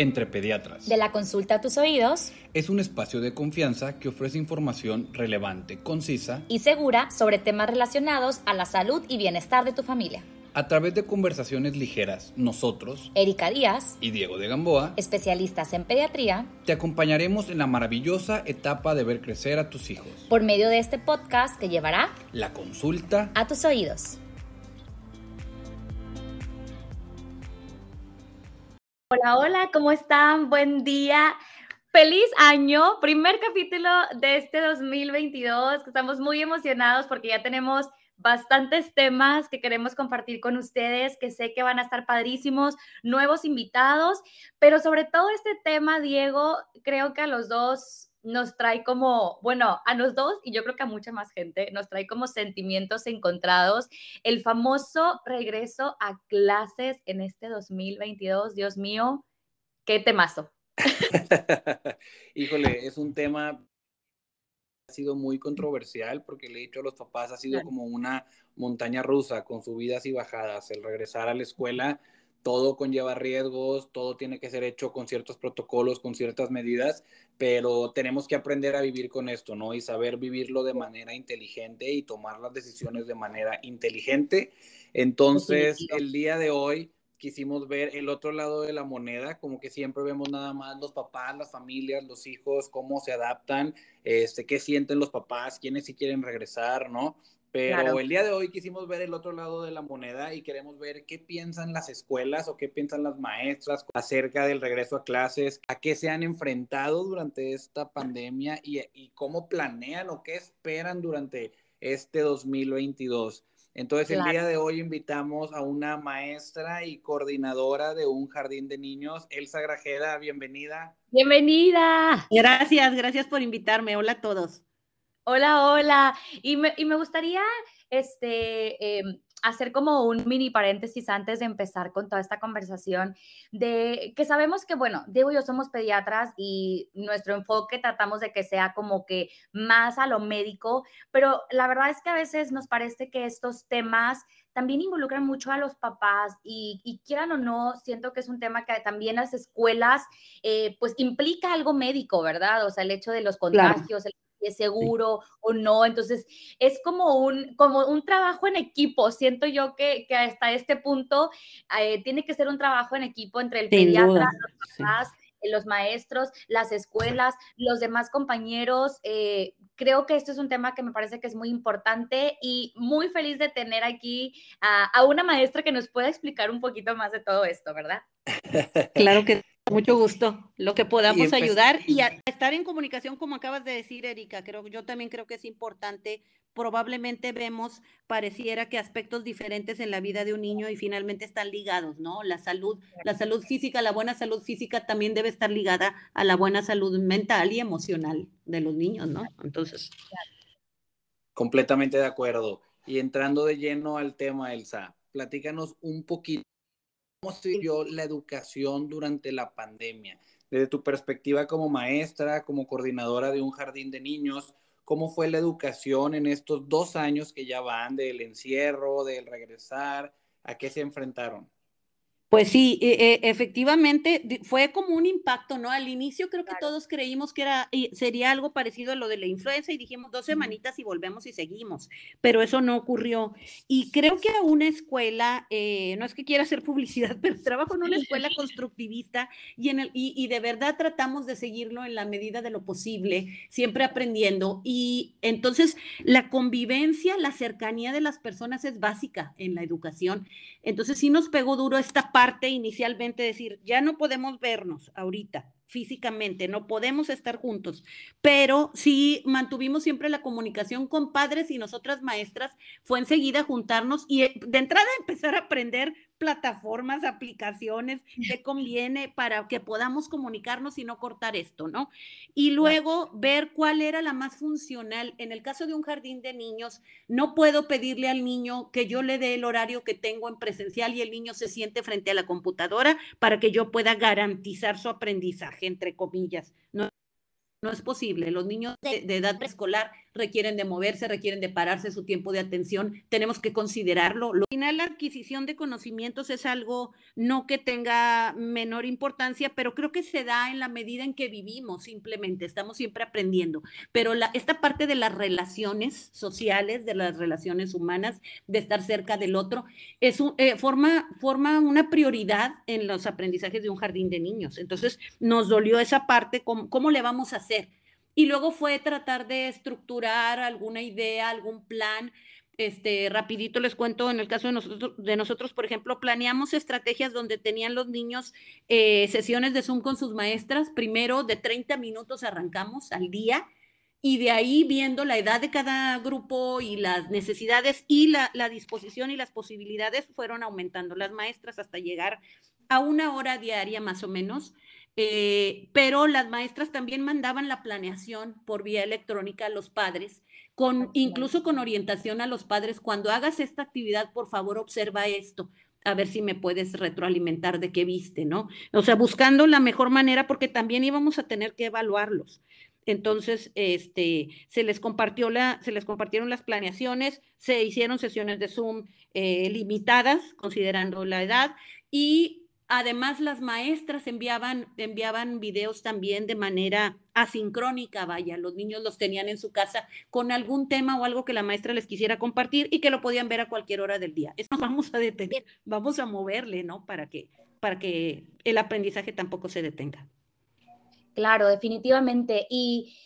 entre pediatras. De la consulta a tus oídos. Es un espacio de confianza que ofrece información relevante, concisa y segura sobre temas relacionados a la salud y bienestar de tu familia. A través de conversaciones ligeras, nosotros, Erika Díaz y Diego de Gamboa, especialistas en pediatría, te acompañaremos en la maravillosa etapa de ver crecer a tus hijos. Por medio de este podcast que llevará la consulta a tus oídos. Hola, hola, ¿cómo están? Buen día. Feliz año, primer capítulo de este 2022, estamos muy emocionados porque ya tenemos bastantes temas que queremos compartir con ustedes, que sé que van a estar padrísimos, nuevos invitados, pero sobre todo este tema, Diego, creo que a los dos nos trae como, bueno, a los dos y yo creo que a mucha más gente, nos trae como sentimientos encontrados. El famoso regreso a clases en este 2022, Dios mío, qué temazo. Híjole, es un tema ha sido muy controversial porque le he dicho a los papás, ha sido como una montaña rusa con subidas y bajadas. El regresar a la escuela todo conlleva riesgos, todo tiene que ser hecho con ciertos protocolos, con ciertas medidas, pero tenemos que aprender a vivir con esto, ¿no? Y saber vivirlo de manera inteligente y tomar las decisiones de manera inteligente. Entonces, el día de hoy quisimos ver el otro lado de la moneda, como que siempre vemos nada más los papás, las familias, los hijos, cómo se adaptan, este, qué sienten los papás, quiénes sí quieren regresar, ¿no? Pero el día de hoy quisimos ver el otro lado de la moneda y queremos ver qué piensan las escuelas o qué piensan las maestras acerca del regreso a clases, a qué se han enfrentado durante esta pandemia y, y cómo planean o qué esperan durante este 2022. Entonces el día de hoy invitamos a una maestra y coordinadora de un jardín de niños, Elsa Grajeda, bienvenida. Bienvenida. Gracias, gracias por invitarme. Hola a todos. Hola, hola. Y me, y me gustaría este, em, hacer como un mini paréntesis antes de empezar con toda esta conversación de que sabemos que, bueno, Diego y yo somos pediatras y nuestro enfoque tratamos de que sea como que más a lo médico, pero la verdad es que a veces nos parece que estos temas también involucran mucho a los papás y, quieran o no, siento que es un tema que también las escuelas, eh, pues implica algo médico, ¿verdad? O sea, el hecho de los contagios, el es seguro o no. Entonces, es como un, como un trabajo en equipo. Siento yo que, que hasta este punto eh, tiene que ser un trabajo en equipo entre el pediatra, los papás, eh, los maestros, las escuelas, los demás compañeros. Eh, creo que esto es un tema que me parece que es muy importante y muy feliz de tener aquí a, a una maestra que nos pueda explicar un poquito más de todo esto, ¿verdad? Claro que mucho gusto. Lo que podamos ayudar y estar en comunicación, como acabas de decir, Erika, creo yo también creo que es importante. Probablemente vemos, pareciera que aspectos diferentes en la vida de un niño y finalmente están ligados, ¿no? La salud, la salud física, la buena salud física también debe estar ligada a la buena salud mental y emocional de los niños, ¿no? Entonces. Completamente de acuerdo. Y entrando de lleno al tema, Elsa, platícanos un poquito ¿Cómo yo la educación durante la pandemia? Desde tu perspectiva como maestra, como coordinadora de un jardín de niños, ¿cómo fue la educación en estos dos años que ya van del encierro, del regresar? ¿A qué se enfrentaron? Pues sí, e, e, efectivamente fue como un impacto, ¿no? Al inicio creo que todos creímos que era, sería algo parecido a lo de la influenza y dijimos dos semanitas y volvemos y seguimos, pero eso no ocurrió. Y creo que a una escuela, eh, no es que quiera hacer publicidad, pero trabajo en una escuela constructivista y, en el, y, y de verdad tratamos de seguirlo en la medida de lo posible, siempre aprendiendo. Y entonces la convivencia, la cercanía de las personas es básica en la educación. Entonces sí nos pegó duro esta parte inicialmente, decir, ya no podemos vernos ahorita, físicamente, no podemos estar juntos, pero sí mantuvimos siempre la comunicación con padres y nosotras maestras, fue enseguida juntarnos y eh, de entrada empezar a aprender plataformas, aplicaciones que conviene para que podamos comunicarnos y no cortar esto, ¿no? Y luego ver cuál era la más funcional. En el caso de un jardín de niños, no puedo pedirle al niño que yo le dé el horario que tengo en presencial y el niño se siente frente a la computadora para que yo pueda garantizar su aprendizaje entre comillas. No, no es posible. Los niños de, edad preescolar requieren de moverse, requieren de pararse su tiempo de atención, tenemos que considerarlo. Al final, la adquisición de conocimientos es algo no que tenga menor importancia, pero creo que se da en la medida en que vivimos simplemente, estamos siempre aprendiendo. Pero esta parte de las relaciones sociales, de las relaciones humanas, de estar cerca del otro, es un, eh, forma, forma una prioridad en los aprendizajes de un jardín de niños. Entonces, nos dolió esa parte, ¿cómo, cómo le vamos a hacer? Y luego fue tratar de estructurar alguna idea, algún plan. Este, rapidito les cuento, en el caso de nosotros, de nosotros, por ejemplo, planeamos estrategias donde tenían los niños eh, sesiones de Zoom con sus maestras. Primero de 30 minutos arrancamos al día y de ahí viendo la edad de cada grupo y las necesidades y la, la disposición y las posibilidades fueron aumentando las maestras hasta llegar a una hora diaria más o menos eh, pero las maestras también mandaban la planeación por vía electrónica a los padres, con, incluso con orientación a los padres, cuando hagas esta actividad, por favor, observa esto, a ver si me puedes retroalimentar de qué viste, ¿no? O sea, buscando la mejor manera, porque también íbamos a tener que evaluarlos. Entonces, este, se les compartió la, se les compartieron las planeaciones, se hicieron sesiones de Zoom eh, limitadas, considerando la edad, y Además, las maestras enviaban, enviaban videos también de manera asincrónica, vaya, los niños los tenían en su casa con algún tema o algo que la maestra les quisiera compartir y que lo podían ver a cualquier hora del día. Eso vamos a detener, vamos a moverle, ¿no? Para que, para que el aprendizaje tampoco se detenga. Claro, definitivamente. Y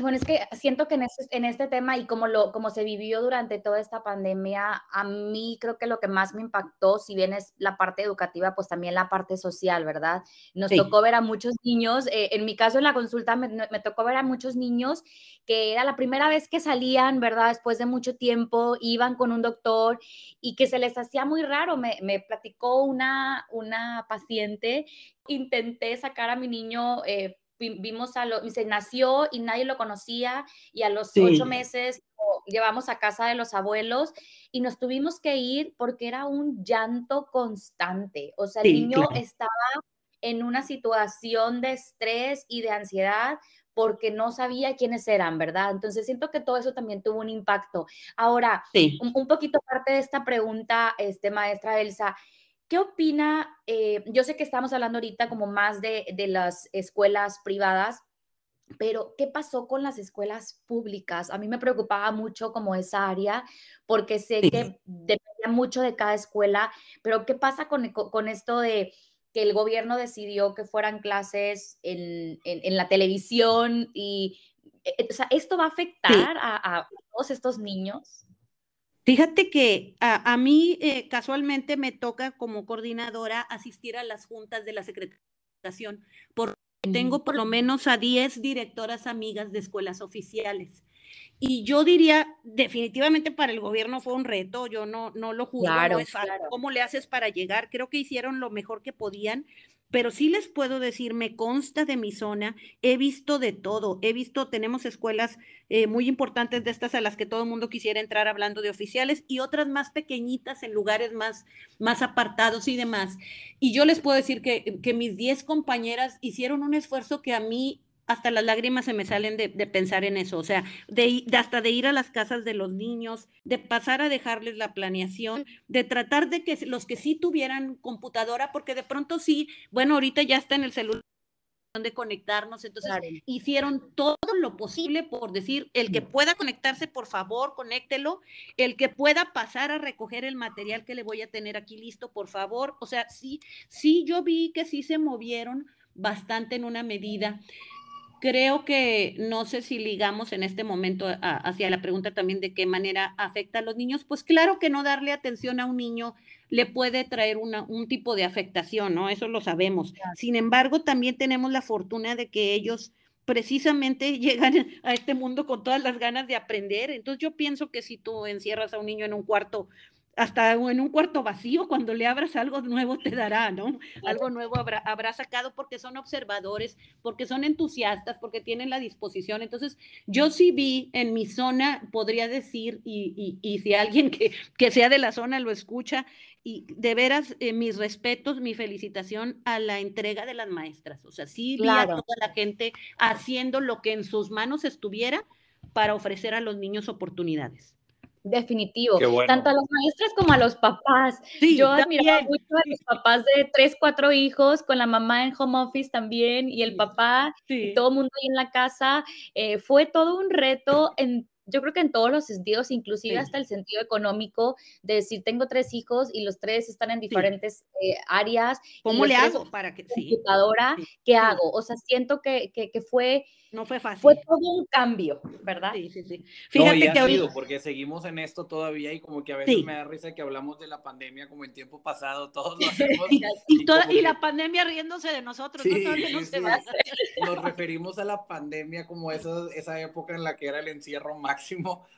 bueno, es que siento que en este, en este tema y como, lo, como se vivió durante toda esta pandemia, a mí creo que lo que más me impactó, si bien es la parte educativa, pues también la parte social, ¿verdad? Nos tocó ver a muchos niños, eh, en mi caso en la consulta me, me, tocó ver a muchos niños que era la primera vez que salían, ¿verdad? Después de mucho tiempo, iban con un doctor y que se les hacía muy raro. Me, me platicó una, una paciente, intenté sacar a mi niño. Eh, vimos a lo, se nació y nadie lo conocía y a los ocho meses llevamos a casa de los abuelos y nos tuvimos que ir porque era un llanto constante. O sea, el niño estaba en una situación de estrés y de ansiedad porque no sabía quiénes eran, ¿verdad? Entonces siento que todo eso también tuvo un impacto. Ahora, un, un, poquito parte de esta pregunta, este, maestra Elsa, ¿Qué opina? Eh, yo sé que estamos hablando ahorita como más de, las escuelas privadas, pero ¿qué pasó con las escuelas públicas? A mí me preocupaba mucho como esa área, porque sé que dependía mucho de cada escuela, pero ¿qué pasa con, con esto de que el gobierno decidió que fueran clases en, la televisión y, eh, o sea, ¿esto va a afectar a todos estos niños? Fíjate que a, mí eh, casualmente me toca como coordinadora asistir a las juntas de la Secretación, porque tengo por lo menos a 10 directoras amigas de escuelas oficiales. Y yo diría, definitivamente para el gobierno fue un reto, yo no, no lo juzgo, no es ¿Cómo le haces para llegar? Creo que hicieron lo mejor que podían, pero sí les puedo decir, me consta de mi zona, he visto de todo, he visto, tenemos escuelas eh, muy importantes de estas a las que todo el mundo quisiera entrar hablando de oficiales y otras más pequeñitas en lugares más, más apartados y demás. Y yo les puedo decir que, que mis 10 compañeras hicieron un esfuerzo que a mí hasta las lágrimas se me salen de, pensar en eso, o sea, de, hasta de ir a las casas de los niños, de pasar a dejarles la planeación, de tratar de que los que sí tuvieran computadora, porque de pronto sí, bueno, ahorita ya está en el celular de conectarnos, entonces hicieron todo lo posible por decir, el que pueda conectarse, por favor, conéctelo, el que pueda pasar a recoger el material que le voy a tener aquí listo, por favor, o sea, sí, sí, yo vi que sí se movieron bastante en una medida. Creo que no sé si ligamos en este momento hacia la pregunta también de qué manera afecta a los niños. Pues claro que no darle atención a un niño le puede traer una, un tipo de afectación, ¿no? Eso lo sabemos. Sin embargo, también tenemos la fortuna de que ellos precisamente llegan a este mundo con todas las ganas de aprender. Entonces yo pienso que si tú encierras a un niño en un cuarto hasta en un cuarto vacío, cuando le abras algo nuevo te dará, ¿no? Algo nuevo habrá, habrá, sacado porque son observadores, porque son entusiastas, porque tienen la disposición. Entonces, yo sí vi en mi zona, podría decir, y, y, y si alguien que, que, sea de la zona lo escucha, y de veras, eh, mis respetos, mi felicitación a la entrega de las maestras. O sea, sí vi a toda la gente haciendo lo que en sus manos estuviera para ofrecer a los niños oportunidades. Definitivo. Tanto a los maestros como a los papás. Yo admiraba mucho a los papás de tres, cuatro hijos, con la mamá en home office también, y el papá, y todo el mundo ahí en la casa. Eh, fue todo un reto en yo creo que en todos los sentidos, inclusive hasta el sentido económico, de decir, tengo tres hijos y los tres están en diferentes eh, áreas. ¿Cómo le hago para que sí? computadora? ¿Qué hago? O sea, siento que, que, que, fue... No fue fácil. Fue todo un cambio, ¿verdad? Sí, sí, sí. Fíjate que ha porque seguimos en esto todavía y como que a veces me da risa que hablamos de la pandemia como en tiempo pasado, todos lo hacemos. y, y, la pandemia riéndose de nosotros, Nos referimos a la pandemia como esa, esa época en la que era el encierro máximo,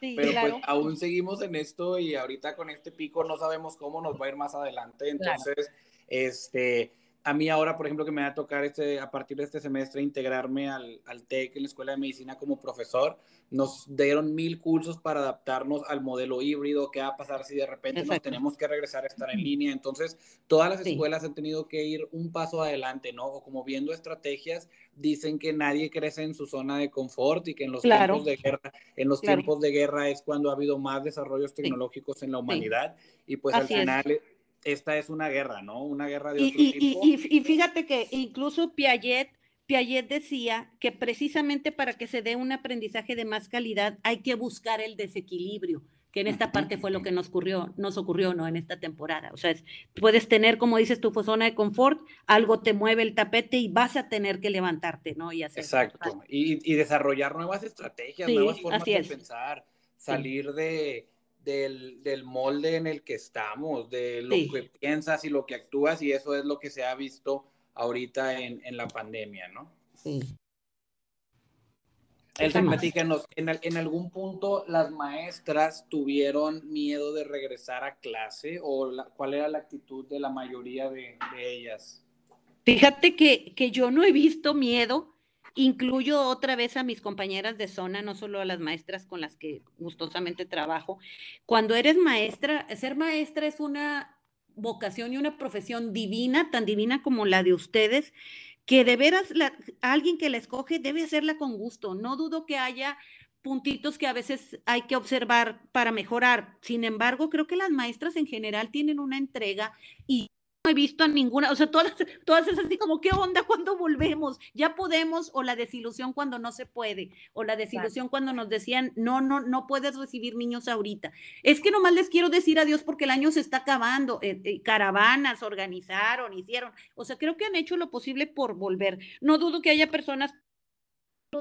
pero pues aún seguimos en esto y ahorita con este pico no sabemos cómo nos va a ir más adelante, entonces, este a mí ahora, por ejemplo, que me va a tocar este, a partir de este semestre integrarme al, al TEC en la Escuela de Medicina como profesor, nos dieron mil cursos para adaptarnos al modelo híbrido, qué va a pasar si de repente nos tenemos que regresar a estar en línea. Entonces, todas las escuelas han tenido que ir un paso adelante, ¿no? O como viendo estrategias, dicen que nadie crece en su zona de confort y que en los tiempos de guerra, en los tiempos de guerra es cuando ha habido más desarrollos tecnológicos en la humanidad. Y pues al final esta es una guerra, ¿no? Una guerra de otro y, tipo. Y, fíjate que incluso Piaget, Piaget decía que precisamente para que se dé un aprendizaje de más calidad hay que buscar el desequilibrio, que en esta parte fue lo que nos ocurrió, nos ocurrió, ¿no? En esta temporada. O sea, puedes tener, como dices tu zona de confort, algo te mueve el tapete y vas a tener que levantarte, ¿no? Y hacer Exacto. Y, desarrollar nuevas estrategias, nuevas formas de pensar, salir de del, del, molde en el que estamos, de lo que piensas y lo que actúas, y eso es lo que se ha visto ahorita en, en la pandemia, ¿no? Sí. Elsa, platícanos, ¿en, ¿en algún punto las maestras tuvieron miedo de regresar a clase o cuál era la actitud de la mayoría de, de ellas? Fíjate que, que yo no he visto miedo, Incluyo otra vez a mis compañeras de zona, no solo a las maestras con las que gustosamente trabajo. Cuando eres maestra, ser maestra es una vocación y una profesión divina, tan divina como la de ustedes, que de veras alguien que la escoge debe hacerla con gusto. No dudo que haya puntitos que a veces hay que observar para mejorar. Sin embargo, creo que las maestras en general tienen una entrega y he visto a ninguna, o sea, todas, todas esas así como, ¿qué onda cuando volvemos? Ya podemos, o la desilusión cuando no se puede, o la desilusión cuando nos decían, no, no, no puedes recibir niños ahorita. Es que nomás les quiero decir adiós porque el año se está acabando, eh, eh, caravanas organizaron, hicieron, o sea, creo que han hecho lo posible por volver. No dudo que haya personas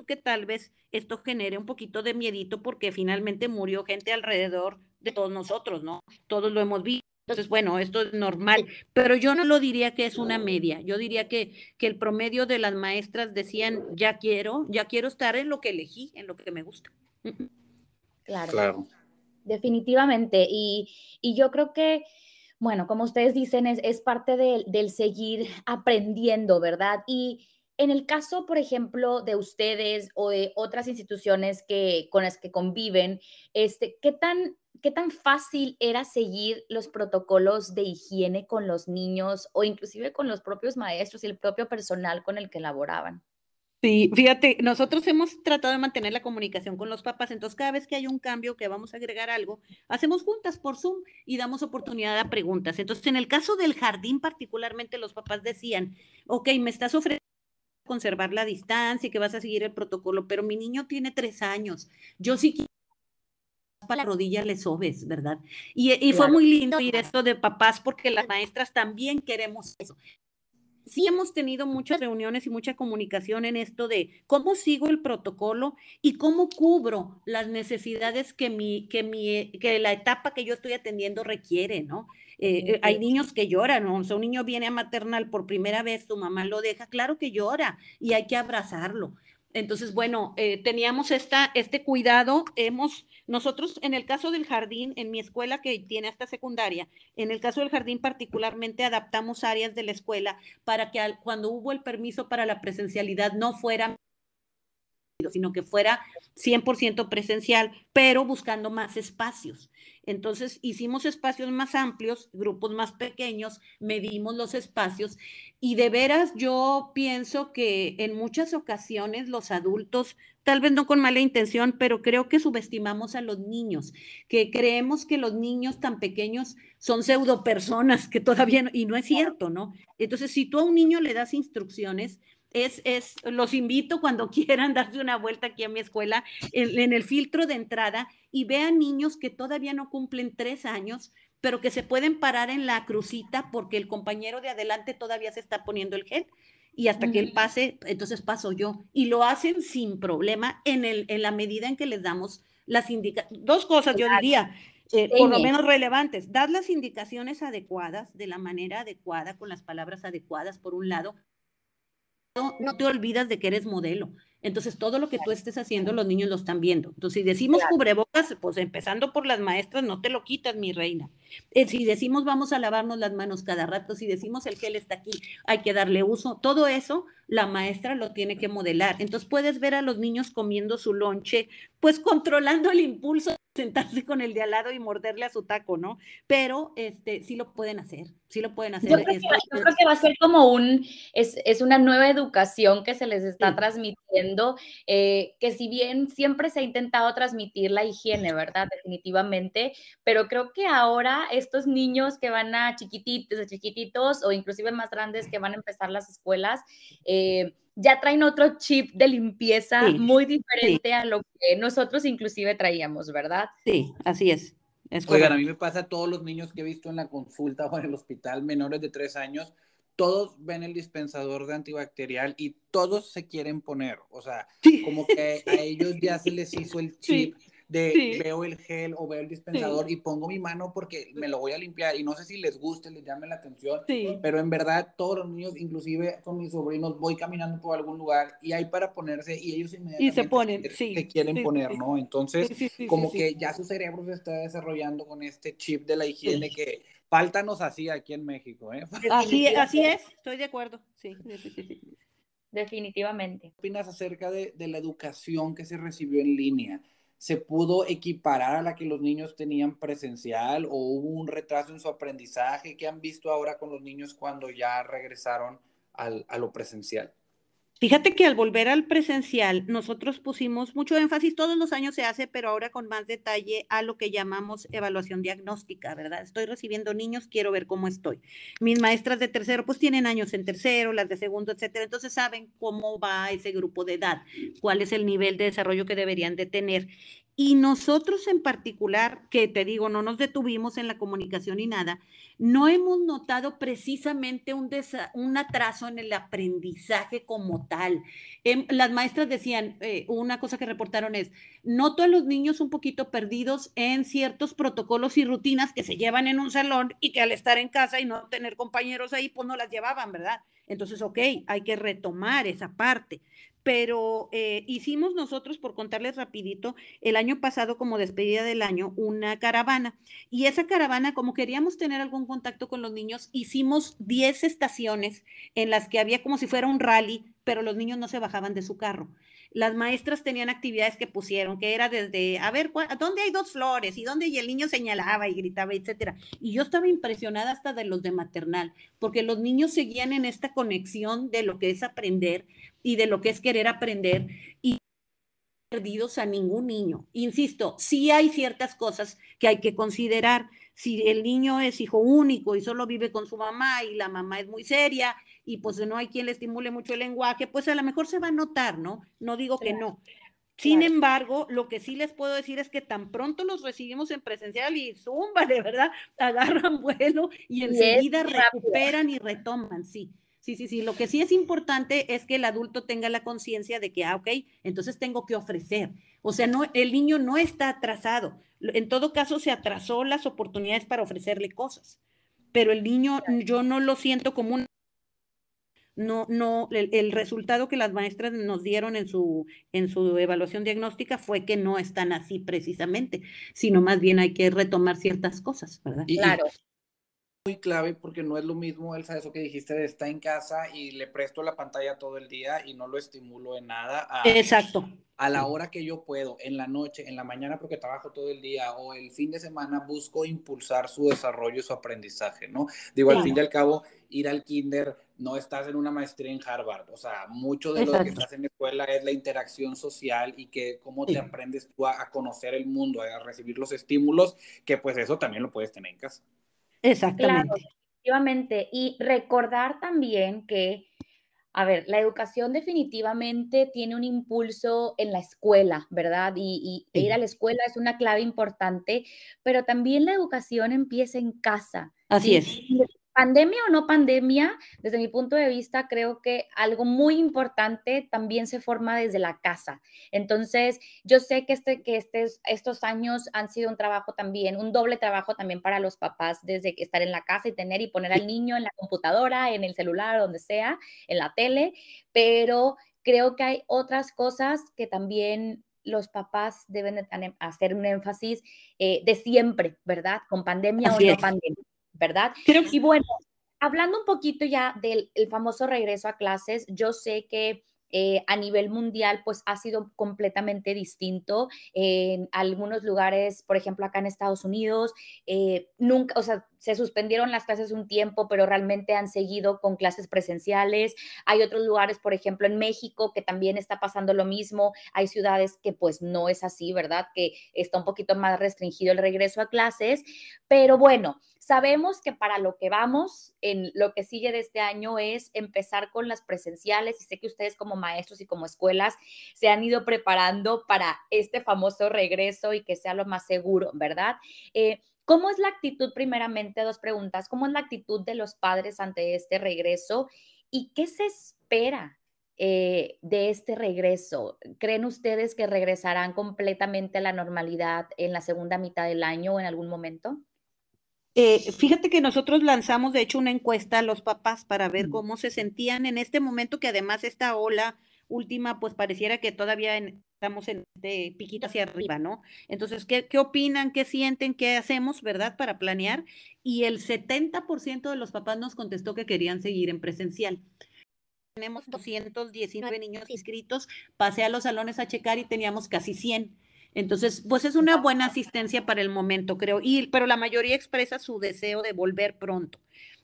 que tal vez esto genere un poquito de miedito porque finalmente murió gente alrededor de todos nosotros, ¿no? Todos lo hemos visto entonces, bueno, esto es normal, pero yo no lo diría que es una media. Yo diría que, que el promedio de las maestras decían, ya quiero, ya quiero estar en lo que elegí, en lo que me gusta. Claro. claro. Definitivamente. Y, y, yo creo que, bueno, como ustedes dicen, es, es parte de, del seguir aprendiendo, ¿verdad? Y en el caso, por ejemplo, de ustedes o de otras instituciones que, con las que conviven, este, ¿qué tan ¿qué tan fácil era seguir los protocolos de higiene con los niños o inclusive con los propios maestros y el propio personal con el que laboraban? Sí, fíjate, nosotros hemos tratado de mantener la comunicación con los papás, entonces cada vez que hay un cambio, que vamos a agregar algo, hacemos juntas por Zoom y damos oportunidad a preguntas. Entonces, en el caso del jardín particularmente, los papás decían, ok, me estás ofreciendo conservar la distancia y que vas a seguir el protocolo, pero mi niño tiene tres años, yo sí quiero la rodilla le sobes, ¿verdad? Y, fue muy lindo oír esto de papás porque las maestras también queremos eso. Sí hemos tenido muchas reuniones y mucha comunicación en esto de cómo sigo el protocolo y cómo cubro las necesidades que, mi, que, mi, que la etapa que yo estoy atendiendo requiere, ¿no? Eh, eh, hay niños que lloran, ¿no? o sea, un niño viene a maternal por primera vez, tu mamá lo deja, claro que llora y hay que abrazarlo. Entonces, bueno, eh, teníamos esta, este cuidado, hemos, nosotros en el caso del jardín, en mi escuela que tiene hasta secundaria, en el caso del jardín particularmente adaptamos áreas de la escuela para que cuando hubo el permiso para la presencialidad no fuera sino que fuera 100% presencial, pero buscando más espacios. Entonces hicimos espacios más amplios, grupos más pequeños, medimos los espacios y de veras yo pienso que en muchas ocasiones los adultos, tal vez no con mala intención, pero creo que subestimamos a los niños, que creemos que los niños tan pequeños son pseudo personas que todavía, y no es cierto, ¿no? Entonces, si tú a un niño le das instrucciones, es, es, los invito cuando quieran darse una vuelta aquí a mi escuela, en, el filtro de entrada, y vean niños que todavía no cumplen tres años, pero que se pueden parar en la crucita porque el compañero de adelante todavía se está poniendo el gel y hasta que él pase, entonces paso yo. Y lo hacen sin problema en, el, en la medida en que les damos las indicaciones. Dos cosas, yo diría, eh, por lo menos relevantes. Dar las indicaciones adecuadas, de la manera adecuada, con las palabras adecuadas, por un lado, no, te olvidas de que eres modelo. Entonces, todo lo que tú estés haciendo, los niños lo están viendo. Entonces, si decimos cubrebocas, pues empezando por las maestras, no te lo quitas, mi reina. Eh, si decimos vamos a lavarnos las manos cada rato, si decimos el gel está aquí, hay que darle uso, todo eso la maestra lo tiene que modelar. Entonces, puedes ver a los niños comiendo su lonche, pues controlando el impulso sentarse con el de al lado y morderle a su taco, ¿no? Pero este sí lo pueden hacer, sí lo pueden hacer. Yo creo, que, va a ser como un, es, es, una nueva educación que se les está transmitiendo, eh, que si bien siempre se ha intentado transmitir la higiene, ¿verdad? Definitivamente, pero creo que ahora estos niños que van a chiquititos, chiquititos o inclusive más grandes que van a empezar las escuelas, eh, ya traen otro chip de limpieza muy diferente a lo que nosotros inclusive traíamos, ¿verdad? Sí, así es. Oigan, a mí me pasa a todos los niños que he visto en la consulta o en el hospital, menores de tres años, todos ven el dispensador de antibacterial y todos se quieren poner. O sea, como que a ellos ya se les hizo el chip de veo el gel o veo el dispensador y pongo mi mano porque me lo voy a limpiar y no sé si les guste, les llame la atención, pero en verdad todos los niños, inclusive con mis sobrinos, voy caminando por algún lugar y hay para ponerse y ellos inmediatamente y se ponen, se, quieren poner, ¿no? Entonces, como que ya su cerebro se está desarrollando con este chip de la higiene que faltanos así aquí en México, ¿eh? Así, así es, estoy de acuerdo, sí, definitivamente. ¿Qué opinas acerca de, de la educación que se recibió en línea? Se pudo equiparar a la que los niños tenían presencial o hubo un retraso en su aprendizaje? ¿Qué han visto ahora con los niños cuando ya regresaron al, a lo presencial? Fíjate que al volver al presencial, nosotros pusimos mucho énfasis, todos los años se hace, pero ahora con más detalle a lo que llamamos evaluación diagnóstica, ¿verdad? Estoy recibiendo niños, quiero ver cómo estoy. Mis maestras de tercero, pues tienen años en tercero, las de segundo, etcétera, entonces saben cómo va ese grupo de edad, cuál es el nivel de desarrollo que deberían de tener. Y nosotros en particular, que te digo, no nos detuvimos en la comunicación ni nada, no hemos notado precisamente un, un atraso en el aprendizaje como tal. Em, las maestras decían, eh, una cosa que reportaron es, noto a los niños un poquito perdidos en ciertos protocolos y rutinas que se llevan en un salón y que al estar en casa y no tener compañeros ahí, pues no las llevaban, ¿verdad? Entonces, ok, hay que retomar esa parte pero eh, hicimos nosotros, por contarles rapidito, el año pasado como despedida del año, una caravana. Y esa caravana, como queríamos tener algún contacto con los niños, hicimos 10 estaciones en las que había como si fuera un rally, pero los niños no se bajaban de su carro las maestras tenían actividades que pusieron, que era desde, a ver, ¿dónde hay dos flores? ¿Y dónde? Y el niño señalaba y gritaba, etcétera. Y yo estaba impresionada hasta de los de maternal, porque los niños seguían en esta conexión de lo que es aprender y de lo que es querer aprender y perdidos a ningún niño. Insisto, sí hay ciertas cosas que hay que considerar. Si el niño es hijo único y solo vive con su mamá y la mamá es muy seria y pues no hay quien le estimule mucho el lenguaje, pues a lo mejor se va a notar, ¿no? No digo que no. Sin embargo, lo que sí les puedo decir es que tan pronto los recibimos en presencial y zumba, de verdad, agarran vuelo y enseguida recuperan y retoman, sí. Sí, sí, sí. Lo que sí es importante es que el adulto tenga la conciencia de que, ah, ok, entonces tengo que ofrecer. O sea, no, el niño no está atrasado. En todo caso, se atrasó las oportunidades para ofrecerle cosas. Pero el niño, yo no lo siento como un no, no, el, resultado que las maestras nos dieron en su, en su evaluación diagnóstica fue que no están así precisamente, sino más bien hay que retomar ciertas cosas, ¿verdad? claro. Muy clave porque no es lo mismo, Elsa, eso que dijiste de estar en casa y le presto la pantalla todo el día y no lo estimulo en nada. Exacto. A la hora que yo puedo, en la noche, en la mañana porque trabajo todo el día o el fin de semana, busco impulsar su desarrollo y su aprendizaje, ¿no? Digo, al fin y al cabo, ir al kinder, no estás en una maestría en Harvard, o sea, mucho de lo que estás en la escuela es la interacción social y que cómo te aprendes tú a, a conocer el mundo, a recibir los estímulos, que pues eso también lo puedes tener en casa. Exactamente. efectivamente. Y recordar también que, a ver, la educación definitivamente tiene un impulso en la escuela, ¿verdad? Y, ir a la escuela es una clave importante, pero también la educación empieza en casa. Así es pandemia o no pandemia, desde mi punto de vista, creo que algo muy importante también se forma desde la casa. Entonces, yo sé que, este, que este, estos años han sido un trabajo también, un doble trabajo también para los papás, desde estar en la casa y tener y poner al niño en la computadora, en el celular, donde sea, en la tele, pero creo que hay otras cosas que también los papás deben hacer un énfasis eh, de siempre, ¿verdad? Con pandemia o no pandemia. ¿Verdad? Y bueno, hablando un poquito ya del famoso regreso a clases, yo sé que eh, a nivel mundial, pues ha sido completamente distinto. En algunos lugares, por ejemplo, acá en Estados Unidos, eh, nunca, o sea, se suspendieron las clases un tiempo, pero realmente han seguido con clases presenciales. Hay otros lugares, por ejemplo, en México, que también está pasando lo mismo. Hay ciudades que pues no es así, ¿verdad? Que está un poquito más restringido el regreso a clases. Pero bueno, sabemos que para lo que vamos, en lo que sigue de este año es empezar con las presenciales y sé que ustedes como maestros y como escuelas se han ido preparando para este famoso regreso y que sea lo más seguro, ¿verdad? Eh, ¿Cómo es la actitud, primeramente, dos preguntas? ¿Cómo es la actitud de los padres ante este regreso y qué se espera eh, de este regreso? ¿Creen ustedes que regresarán completamente a la normalidad en la segunda mitad del año o en algún momento? Eh, fíjate que nosotros lanzamos, de hecho, una encuesta a los papás para ver cómo se sentían en este momento que además esta ola última, pues pareciera que todavía estamos en este piquito hacia arriba, ¿no? Entonces, ¿qué, ¿qué opinan? ¿Qué sienten? ¿Qué hacemos, verdad, para planear? Y el 70% de los papás nos contestó que querían seguir en presencial. Tenemos 219 niños inscritos, pasé a los salones a checar y teníamos casi 100. Entonces, pues es una buena asistencia para el momento, creo, y, pero la mayoría expresa su deseo de volver pronto.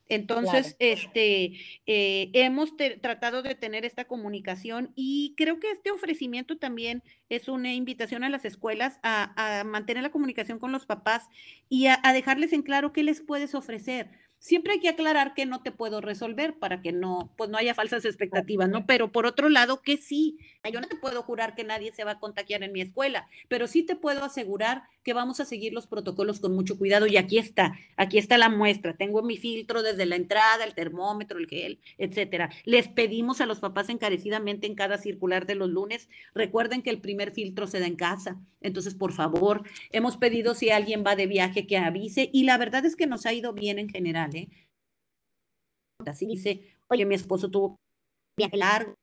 Entonces, este, eh, hemos tratado de tener esta comunicación y creo que este ofrecimiento también es una invitación a las escuelas a, mantener la comunicación con los papás y a, a, dejarles en claro qué les puedes ofrecer. Siempre hay que aclarar que no te puedo resolver para que no, pues no haya falsas expectativas, ¿no? Pero por otro lado, que sí, yo no te puedo jurar que nadie se va a contagiar en mi escuela, pero sí te puedo asegurar que vamos a seguir los protocolos con mucho cuidado. Y aquí está, aquí está la muestra. Tengo mi filtro desde la entrada, el termómetro, el gel, etcétera. Les pedimos a los papás encarecidamente en cada circular de los lunes, recuerden que el primer filtro se da en casa. Entonces, por favor, hemos pedido si alguien va de viaje que avise y la verdad es que nos ha ido bien en general, Así dice, oye, mi esposo tuvo viaje largo,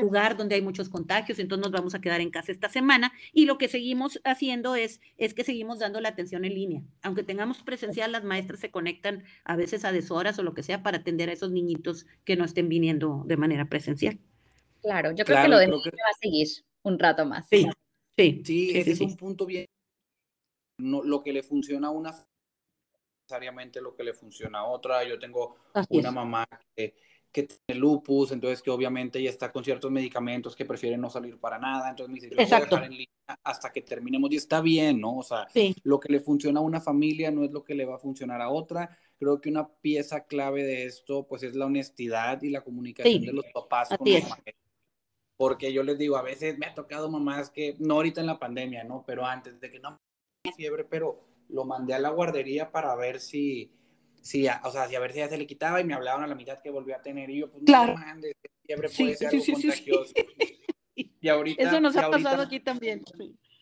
lugar donde hay muchos contagios, entonces nos vamos a quedar en casa esta semana y lo que seguimos haciendo es, es que seguimos dando la atención en línea. Aunque tengamos presencial, las maestras se conectan a veces a deshoras o lo que sea para atender a esos niñitos que no estén viniendo de manera presencial. Claro, yo creo que lo de va a seguir un rato más. Sí, sí. Sí, ese es un punto bien. No, lo que le funciona a una necesariamente lo que le funciona a otra. Yo tengo una mamá que que tiene lupus, entonces que obviamente ya está con ciertos medicamentos que prefiere no salir para nada, entonces me dice, yo voy a dejar en línea hasta que terminemos y está bien, ¿no? O sea, lo que le funciona a una familia no es lo que le va a funcionar a otra. Creo que una pieza clave de esto, pues, es la honestidad y la comunicación de los papás con los Porque yo les digo, a veces me ha tocado mamás que, no ahorita en la pandemia, ¿no? Pero antes de que no, fiebre, pero lo mandé a la guardería para ver si sí, o sea, si a ver si ya se le quitaba y me hablaban a la mitad que volvió a tener y yo, pues claro. no fiebre puede ser algo contagioso. Y ahorita, Eso nos ha pasado aquí también.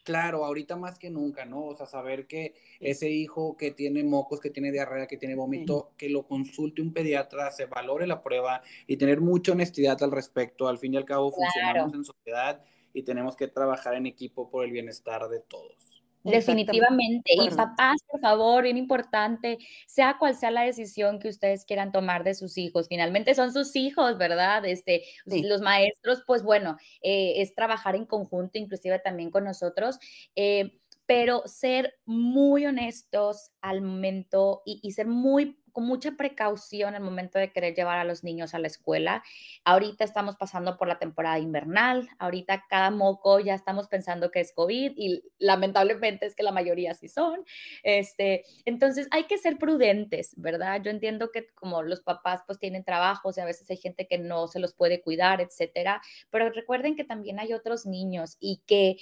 Claro, ahorita más que nunca, ¿no? O sea, saber que ese hijo que tiene mocos, que tiene diarrea, que tiene vómito, que lo consulte un pediatra, se valore la prueba y tener mucha honestidad al respecto. Al fin y al cabo, funcionamos en sociedad y tenemos que trabajar en equipo por el bienestar de todos. Definitivamente. Y papás, por favor, bien importante, sea cual sea la decisión que ustedes quieran tomar de sus hijos, finalmente son sus hijos, ¿verdad? Este, Los maestros, pues bueno, eh, es trabajar en conjunto, inclusive también con nosotros. Eh, pero ser muy honestos al momento y, y ser muy con mucha precaución al momento de querer llevar a los niños a la escuela. Ahorita estamos pasando por la temporada invernal, ahorita cada moco ya estamos pensando que es COVID y lamentablemente es que la mayoría sí son. Este, entonces hay que ser prudentes, ¿verdad? Yo entiendo que como los papás pues tienen trabajos y a veces hay gente que no se los puede cuidar, etcétera, pero recuerden que también hay otros niños y que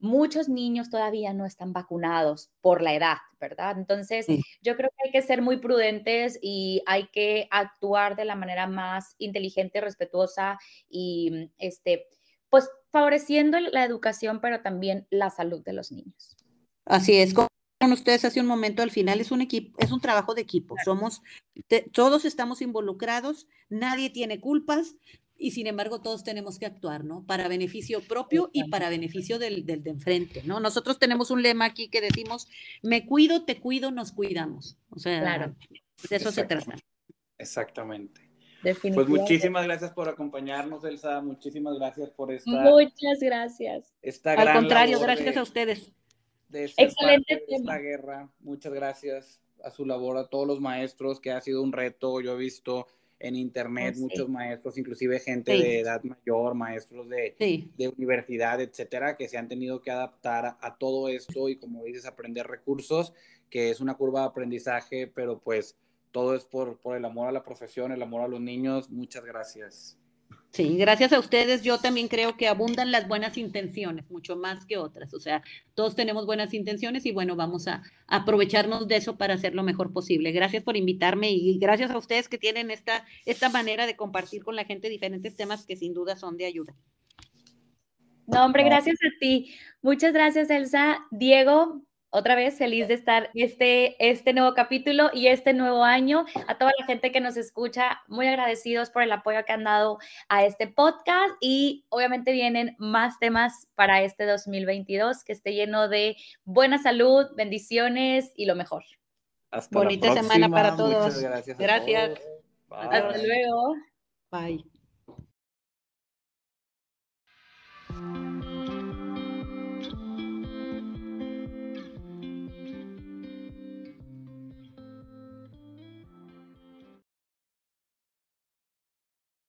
muchos niños todavía no están vacunados por la edad, ¿verdad? Entonces, yo creo que hay que ser muy prudentes y hay que actuar de la manera más inteligente, respetuosa y, este, pues, favoreciendo la educación, pero también la salud de los niños. Así es. Con ustedes hace un momento, al final es un equipo, es un trabajo de equipo. Somos, todos estamos involucrados, nadie tiene culpas, y sin embargo todos tenemos que actuar, ¿no? Para beneficio propio y para beneficio del, del de enfrente, ¿no? Nosotros tenemos un lema aquí que decimos, me cuido, te cuido, nos cuidamos. O sea, claro. de eso se trata. Exactamente. Pues muchísimas gracias por acompañarnos, Elsa. Muchísimas gracias por esta. Muchas gracias. Al contrario, gracias a ustedes. Excelente esta guerra. Muchas gracias a su labor, a todos los maestros, que ha sido un reto. Yo he visto en internet, muchos maestros, inclusive gente de edad mayor, maestros de, de, universidad, etcétera, que se han tenido que adaptar a, todo esto y como dices, aprender recursos, que es una curva de aprendizaje, pero pues todo es por, por el amor a la profesión, el amor a los niños. Muchas gracias. Sí, gracias a ustedes. Yo también creo que abundan las buenas intenciones, mucho más que otras. O sea, todos tenemos buenas intenciones y bueno, vamos a aprovecharnos de eso para hacer lo mejor posible. Gracias por invitarme y gracias a ustedes que tienen esta, esta manera de compartir con la gente diferentes temas que sin duda son de ayuda. No, hombre, gracias a ti. Muchas gracias, Elsa. Diego, otra vez feliz de eh. estar este, este nuevo capítulo y este nuevo año. A toda la gente que nos escucha, muy agradecidos por el apoyo que han dado a este podcast y obviamente vienen más temas para este 2022 que esté lleno de buena salud, bendiciones y lo mejor. Hasta Bonita la semana para todos. Gracias. Hasta luego. Bye.